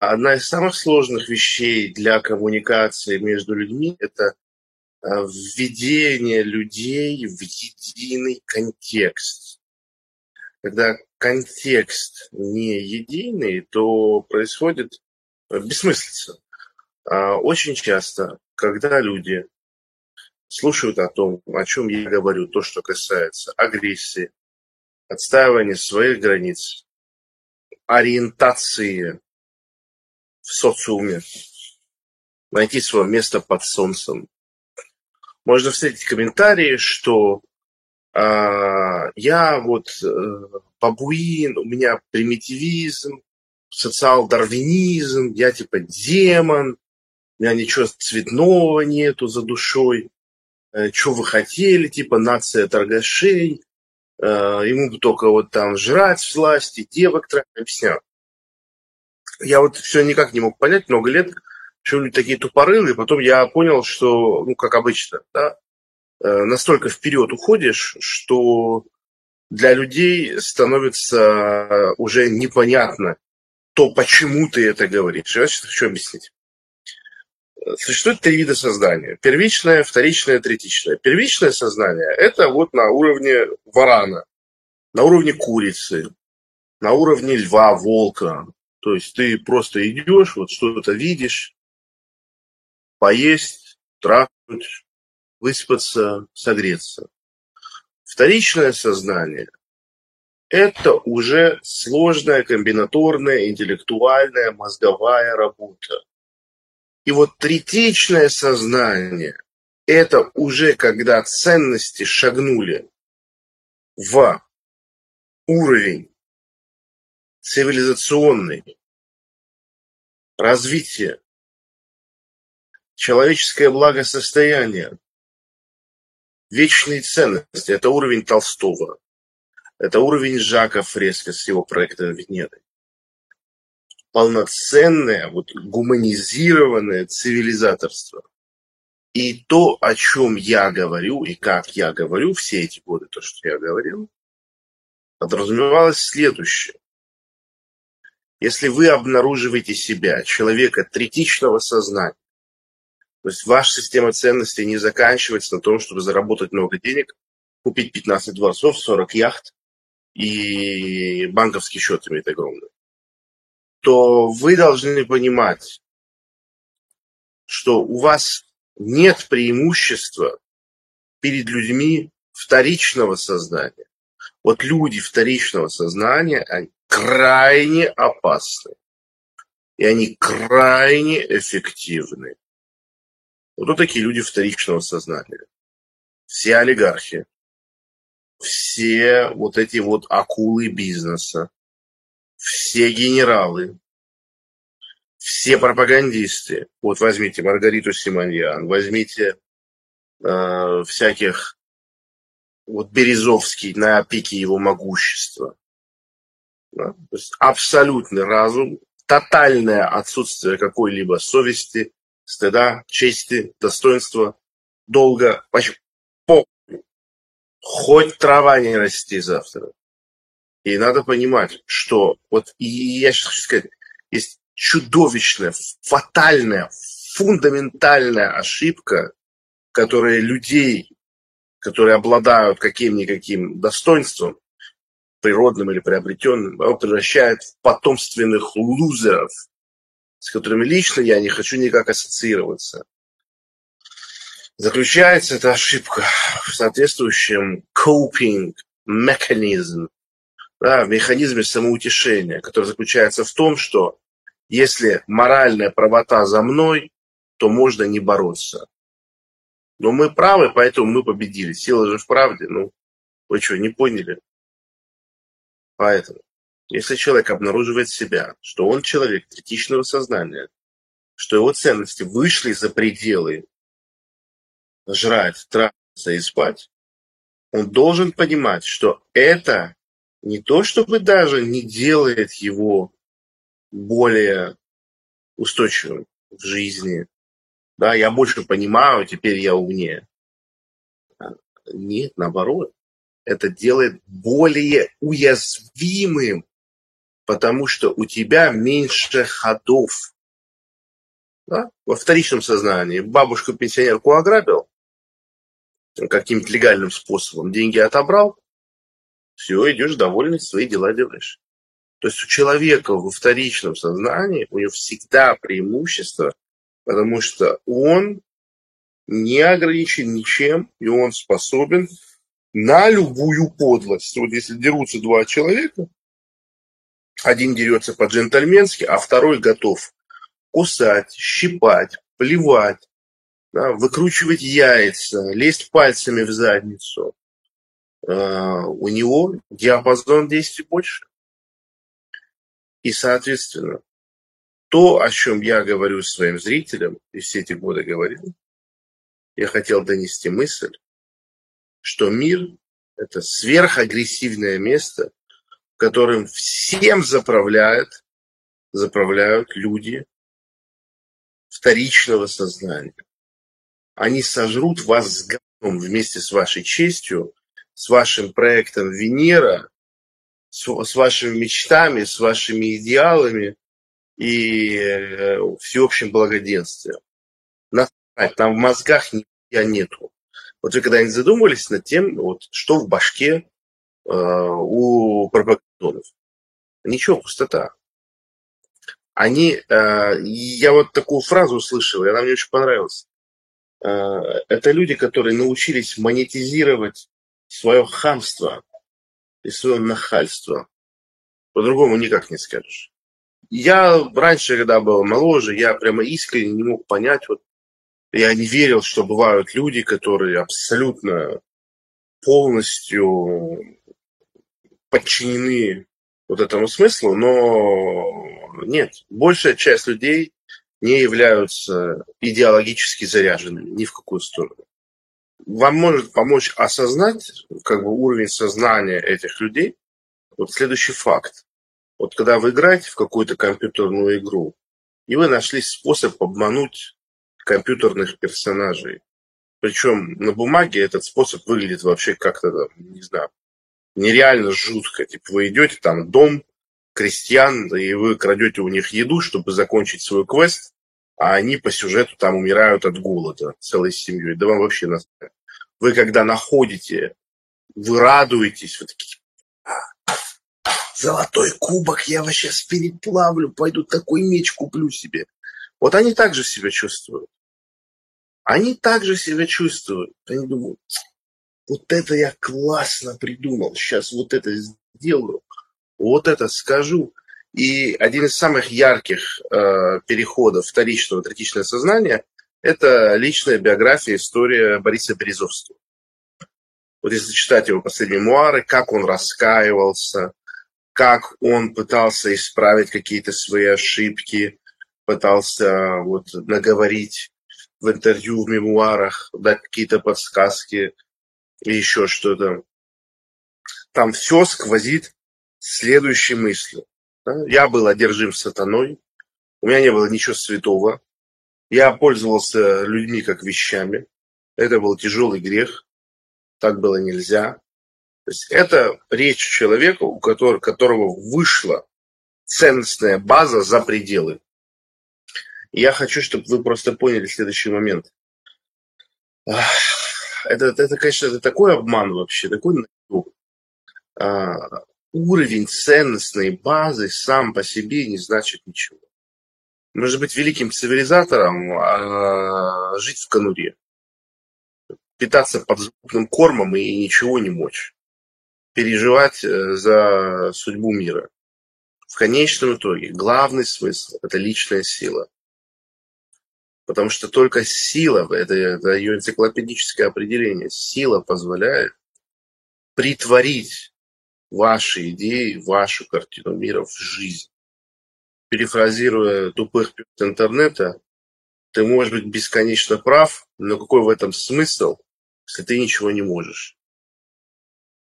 одна из самых сложных вещей для коммуникации между людьми – это а, введение людей в единый контекст. Когда контекст не единый, то происходит бессмыслица. А, очень часто, когда люди слушают о том, о чем я говорю, то, что касается агрессии, отстаивания своих границ, ориентации в социуме, найти свое место под солнцем. Можно встретить комментарии, что э, я вот э, бабуин, у меня примитивизм, социал-дарвинизм, я типа демон, у меня ничего цветного нету за душой. Э, что вы хотели, типа нация торгашей, э, ему бы только вот там жрать власти, девок объяснял. Я вот все никак не мог понять много лет, почему люди такие тупорылые, потом я понял, что, ну, как обычно, да, э, настолько вперед уходишь, что для людей становится уже непонятно то, почему ты это говоришь. Я сейчас хочу объяснить. Существует три вида сознания. Первичное, вторичное, третичное. Первичное сознание – это вот на уровне варана, на уровне курицы, на уровне льва, волка. То есть ты просто идешь, вот что-то видишь, поесть, трахнуть, выспаться, согреться. Вторичное сознание – это уже сложная комбинаторная, интеллектуальная, мозговая работа. И вот третичное сознание – это уже когда ценности шагнули в уровень цивилизационный, развитие, человеческое благосостояние, вечные ценности – это уровень Толстого, это уровень Жака Фреско с его проектом Венеры полноценное, вот гуманизированное цивилизаторство. И то, о чем я говорю, и как я говорю все эти годы, то, что я говорил, подразумевалось следующее. Если вы обнаруживаете себя, человека третичного сознания, то есть ваша система ценностей не заканчивается на том, чтобы заработать много денег, купить 15 дворцов, 40 яхт и банковский счет иметь огромный то вы должны понимать, что у вас нет преимущества перед людьми вторичного сознания. Вот люди вторичного сознания, они крайне опасны. И они крайне эффективны. Вот такие люди вторичного сознания. Все олигархи, все вот эти вот акулы бизнеса, все генералы, все пропагандисты, вот возьмите Маргариту Симоньян, возьмите э, всяких, вот Березовский на пике его могущества. Да? То есть абсолютный разум, тотальное отсутствие какой-либо совести, стыда, чести, достоинства, долга, по хоть трава не расти завтра. И надо понимать, что вот и я сейчас хочу сказать, есть чудовищная, фатальная, фундаментальная ошибка, которая людей, которые обладают каким-никаким достоинством, природным или приобретенным, превращает в потомственных лузеров, с которыми лично я не хочу никак ассоциироваться. Заключается эта ошибка в соответствующем coping механизм да, в механизме самоутешения, который заключается в том, что если моральная правота за мной, то можно не бороться. Но мы правы, поэтому мы победили. Сила же в правде. Ну, вы что, не поняли? Поэтому, если человек обнаруживает себя, что он человек критичного сознания, что его ценности вышли за пределы жрать, трахаться и спать, он должен понимать, что это не то чтобы даже не делает его более устойчивым в жизни. Да, я больше понимаю, теперь я умнее. А, нет, наоборот. Это делает более уязвимым потому что у тебя меньше ходов. Да? Во вторичном сознании бабушку-пенсионерку ограбил, каким-то легальным способом деньги отобрал, все, идешь довольный, свои дела делаешь. То есть у человека во вторичном сознании у него всегда преимущество, потому что он не ограничен ничем, и он способен на любую подлость. Вот если дерутся два человека, один дерется по-джентльменски, а второй готов кусать, щипать, плевать, да, выкручивать яйца, лезть пальцами в задницу. Uh, у него диапазон действий больше. И, соответственно, то, о чем я говорю своим зрителям, и все эти годы говорил, я хотел донести мысль, что мир – это сверхагрессивное место, которым всем заправляют, заправляют люди вторичного сознания. Они сожрут вас с говном вместе с вашей честью, с вашим проектом Венера, с, с вашими мечтами, с вашими идеалами и э, всеобщим благоденствием. Насрать, там в мозгах нихуя нету. Вот вы когда-нибудь задумывались над тем, вот, что в башке э, у пропагандонов? Ничего, пустота. Они, э, я вот такую фразу услышал, и она мне очень понравилась. Э, это люди, которые научились монетизировать свое хамство и свое нахальство. По-другому никак не скажешь. Я раньше, когда был моложе, я прямо искренне не мог понять, вот я не верил, что бывают люди, которые абсолютно полностью подчинены вот этому смыслу, но нет, большая часть людей не являются идеологически заряженными ни в какую сторону. Вам может помочь осознать как бы уровень сознания этих людей. Вот следующий факт. Вот когда вы играете в какую-то компьютерную игру, и вы нашли способ обмануть компьютерных персонажей. Причем на бумаге этот способ выглядит вообще как-то, не знаю, нереально жутко. Типа вы идете там дом крестьян, и вы крадете у них еду, чтобы закончить свой квест, а они по сюжету там умирают от голода целой семьей. Да вам вообще нас... Вы когда находите, вы радуетесь, вы такие, золотой кубок, я вас сейчас переплавлю, пойду такой меч куплю себе. Вот они также себя чувствуют. Они также себя чувствуют. Они думают, вот это я классно придумал, сейчас вот это сделаю, вот это скажу. И один из самых ярких э, переходов вторичного третичного сознания – это личная биография, история Бориса Березовского. Вот если читать его последние мемуары, как он раскаивался, как он пытался исправить какие-то свои ошибки, пытался вот наговорить в интервью, в мемуарах, дать какие-то подсказки и еще что-то. Там все сквозит следующей мыслью. Да? Я был одержим сатаной, у меня не было ничего святого, я пользовался людьми как вещами, это был тяжелый грех, так было нельзя. То есть это речь человека, у которого, которого вышла ценностная база за пределы. Я хочу, чтобы вы просто поняли следующий момент. Это, это конечно, это такой обман вообще, такой а, уровень ценностной базы сам по себе не значит ничего. Можно быть великим цивилизатором, а жить в конуре. Питаться подзапутным кормом и ничего не мочь. Переживать э, за судьбу мира. В конечном итоге главный смысл – это личная сила. Потому что только сила, это, это ее энциклопедическое определение, сила позволяет притворить ваши идеи, вашу картину мира в жизнь. Перефразируя тупых интернета, ты можешь быть бесконечно прав, но какой в этом смысл, если ты ничего не можешь?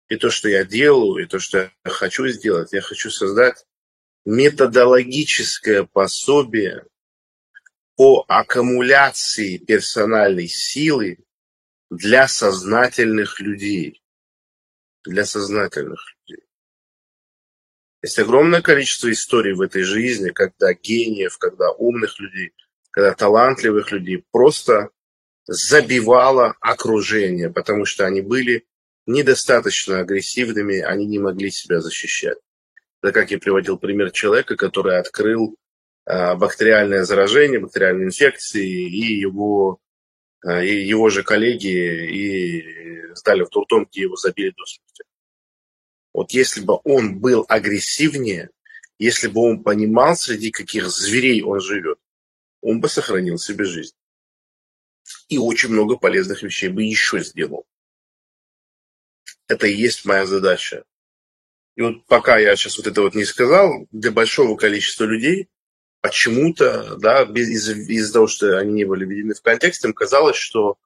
И то, что я делаю, и то, что я хочу сделать, я хочу создать методологическое пособие по аккумуляции персональной силы для сознательных людей. Для сознательных людей. Есть огромное количество историй в этой жизни, когда гениев, когда умных людей, когда талантливых людей просто забивало окружение, потому что они были недостаточно агрессивными, они не могли себя защищать. Это как я приводил пример человека, который открыл бактериальное заражение, бактериальные инфекции, и его, э, и его же коллеги и сдали в туртонке, его забили до смерти. Вот если бы он был агрессивнее, если бы он понимал, среди каких зверей он живет, он бы сохранил себе жизнь. И очень много полезных вещей бы еще сделал. Это и есть моя задача. И вот пока я сейчас вот это вот не сказал, для большого количества людей почему-то, да, из-за из того, что они не были введены в контекст, им казалось, что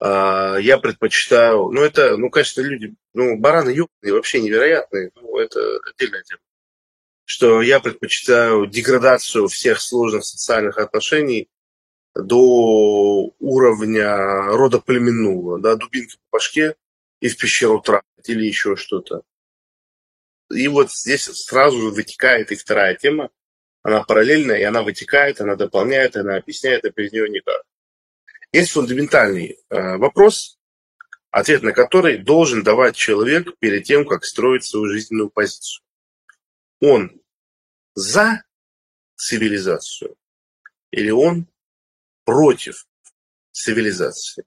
э, я предпочитаю, ну это, ну, конечно, люди, ну, бараны ёбаные, вообще невероятные, ну, это отдельная тема, что я предпочитаю деградацию всех сложных социальных отношений до уровня рода племенного, да, дубинки по башке и в пещеру тратить или еще что-то. И вот здесь сразу же вытекает и вторая тема. Она параллельная, и она вытекает, она дополняет, она объясняет, а без нее никак. Есть фундаментальный э, вопрос, ответ на который должен давать человек перед тем, как строить свою жизненную позицию. Он за цивилизацию или он против цивилизации.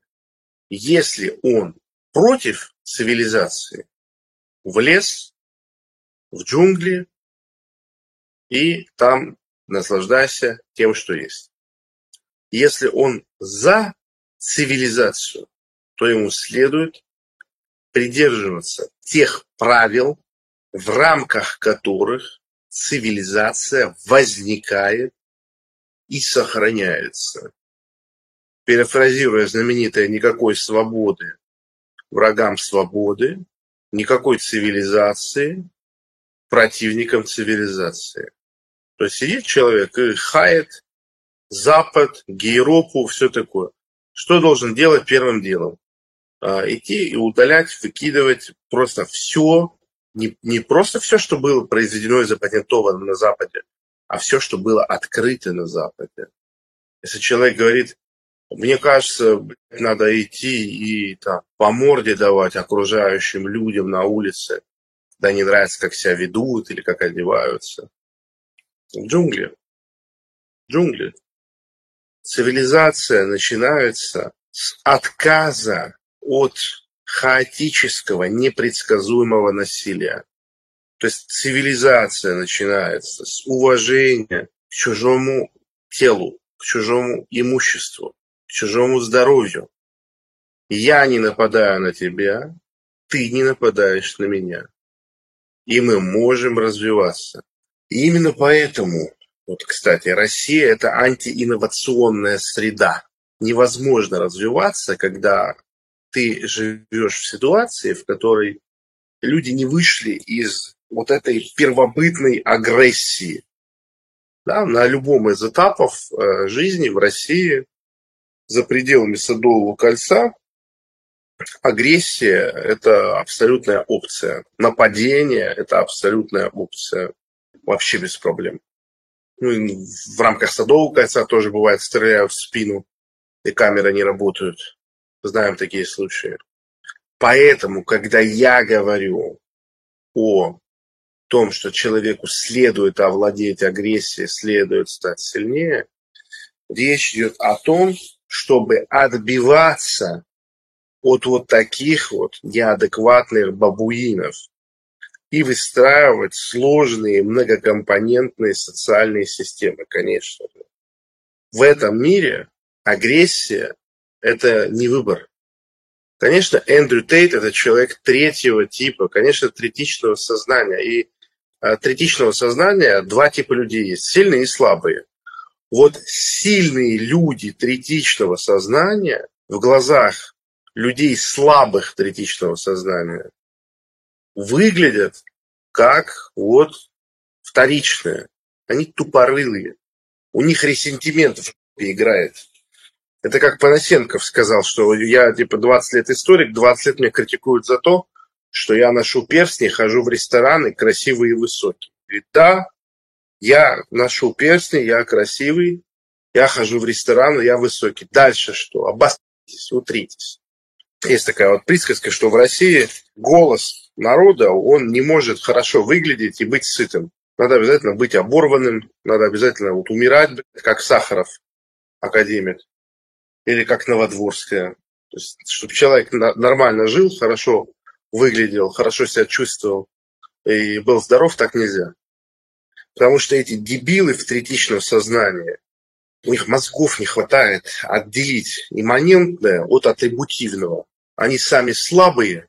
Если он против цивилизации, в лес, в джунгли и там наслаждайся тем, что есть. Если он за цивилизацию, то ему следует придерживаться тех правил, в рамках которых цивилизация возникает и сохраняется перефразируя знаменитое «никакой свободы врагам свободы», никакой цивилизации противникам цивилизации. То есть сидит человек и хает Запад, Гейропу, все такое. Что должен делать первым делом? А, идти и удалять, выкидывать просто все, не, не просто все, что было произведено и запатентовано на Западе, а все, что было открыто на Западе. Если человек говорит, мне кажется, надо идти и там, по морде давать окружающим людям на улице, да не нравится, как себя ведут или как одеваются. Джунгли. Джунгли. Цивилизация начинается с отказа от хаотического, непредсказуемого насилия. То есть цивилизация начинается с уважения к чужому телу, к чужому имуществу, чужому здоровью. Я не нападаю на тебя, ты не нападаешь на меня. И мы можем развиваться. И именно поэтому, вот, кстати, Россия – это антиинновационная среда. Невозможно развиваться, когда ты живешь в ситуации, в которой люди не вышли из вот этой первобытной агрессии. Да, на любом из этапов э, жизни в России за пределами Садового кольца агрессия – это абсолютная опция. Нападение – это абсолютная опция. Вообще без проблем. Ну, и в рамках Садового кольца тоже бывает стреляют в спину, и камеры не работают. Знаем такие случаи. Поэтому, когда я говорю о том, что человеку следует овладеть агрессией, следует стать сильнее, речь идет о том, чтобы отбиваться от вот таких вот неадекватных бабуинов и выстраивать сложные многокомпонентные социальные системы, конечно же. В этом мире агрессия – это не выбор. Конечно, Эндрю Тейт – это человек третьего типа, конечно, третичного сознания. И а, третичного сознания два типа людей есть – сильные и слабые. Вот сильные люди третичного сознания в глазах людей слабых третичного сознания выглядят как вот вторичные. Они тупорылые. У них ресентимент в играет. Это как Панасенков сказал, что я типа 20 лет историк, 20 лет меня критикуют за то, что я ношу перстни, хожу в рестораны красивые и высокие. Говорит, да, я ношу перстни, я красивый, я хожу в ресторан, я высокий. Дальше что? Обостритесь, утритесь. Есть такая вот присказка, что в России голос народа, он не может хорошо выглядеть и быть сытым. Надо обязательно быть оборванным, надо обязательно вот умирать, как Сахаров, академик, или как Новодворская. То есть, чтобы человек нормально жил, хорошо выглядел, хорошо себя чувствовал и был здоров, так нельзя. Потому что эти дебилы в третичном сознании, у них мозгов не хватает отделить имманентное от атрибутивного. Они сами слабые,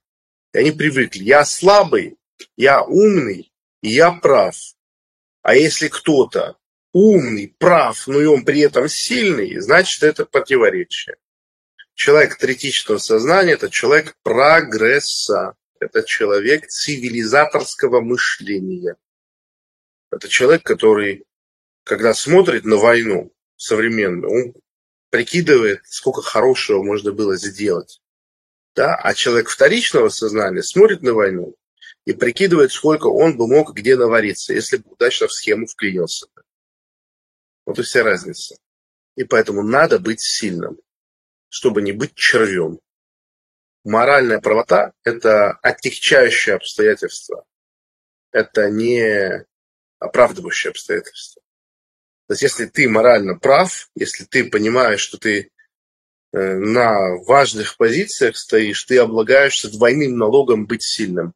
и они привыкли. Я слабый, я умный, и я прав. А если кто-то умный, прав, но и он при этом сильный, значит это противоречие. Человек третичного сознания – это человек прогресса. Это человек цивилизаторского мышления. Это человек, который, когда смотрит на войну современную, он прикидывает, сколько хорошего можно было сделать. Да? А человек вторичного сознания смотрит на войну и прикидывает, сколько он бы мог где навариться, если бы удачно в схему вклинился. Вот и вся разница. И поэтому надо быть сильным, чтобы не быть червем. Моральная правота – это отягчающее обстоятельство. Это не оправдывающее обстоятельство. То есть, если ты морально прав, если ты понимаешь, что ты на важных позициях стоишь, ты облагаешься двойным налогом быть сильным.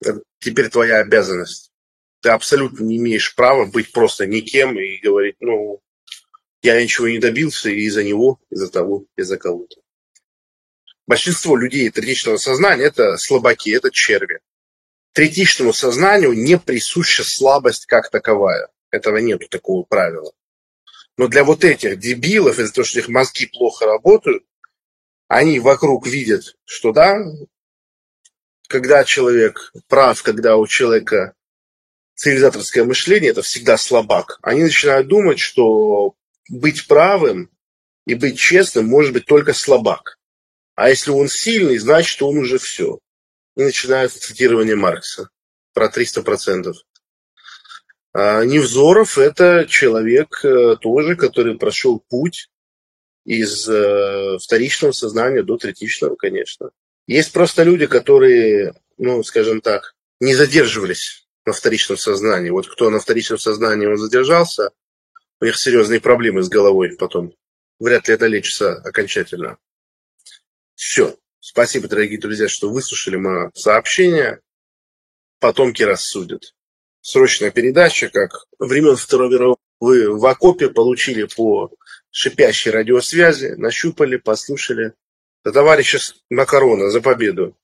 Это теперь твоя обязанность. Ты абсолютно не имеешь права быть просто никем и говорить, ну, я ничего не добился из-за него, из-за того, из-за кого-то. Большинство людей третичного сознания – это слабаки, это черви. Третичному сознанию не присуща слабость как таковая. Этого нет такого правила. Но для вот этих дебилов, из-за того, что их мозги плохо работают, они вокруг видят, что да, когда человек прав, когда у человека цивилизаторское мышление, это всегда слабак. Они начинают думать, что быть правым и быть честным может быть только слабак. А если он сильный, значит, он уже все. И начинается цитирование Маркса про 300%. А Невзоров – это человек э, тоже, который прошел путь из э, вторичного сознания до третичного, конечно. Есть просто люди, которые, ну, скажем так, не задерживались на вторичном сознании. Вот кто на вторичном сознании он задержался, у них серьезные проблемы с головой потом. Вряд ли это лечится окончательно. Все. Спасибо, дорогие друзья, что выслушали мое сообщение. Потомки рассудят. Срочная передача, как времен Второй мировой в окопе получили по шипящей радиосвязи, нащупали, послушали. За товарища Макарона, за победу.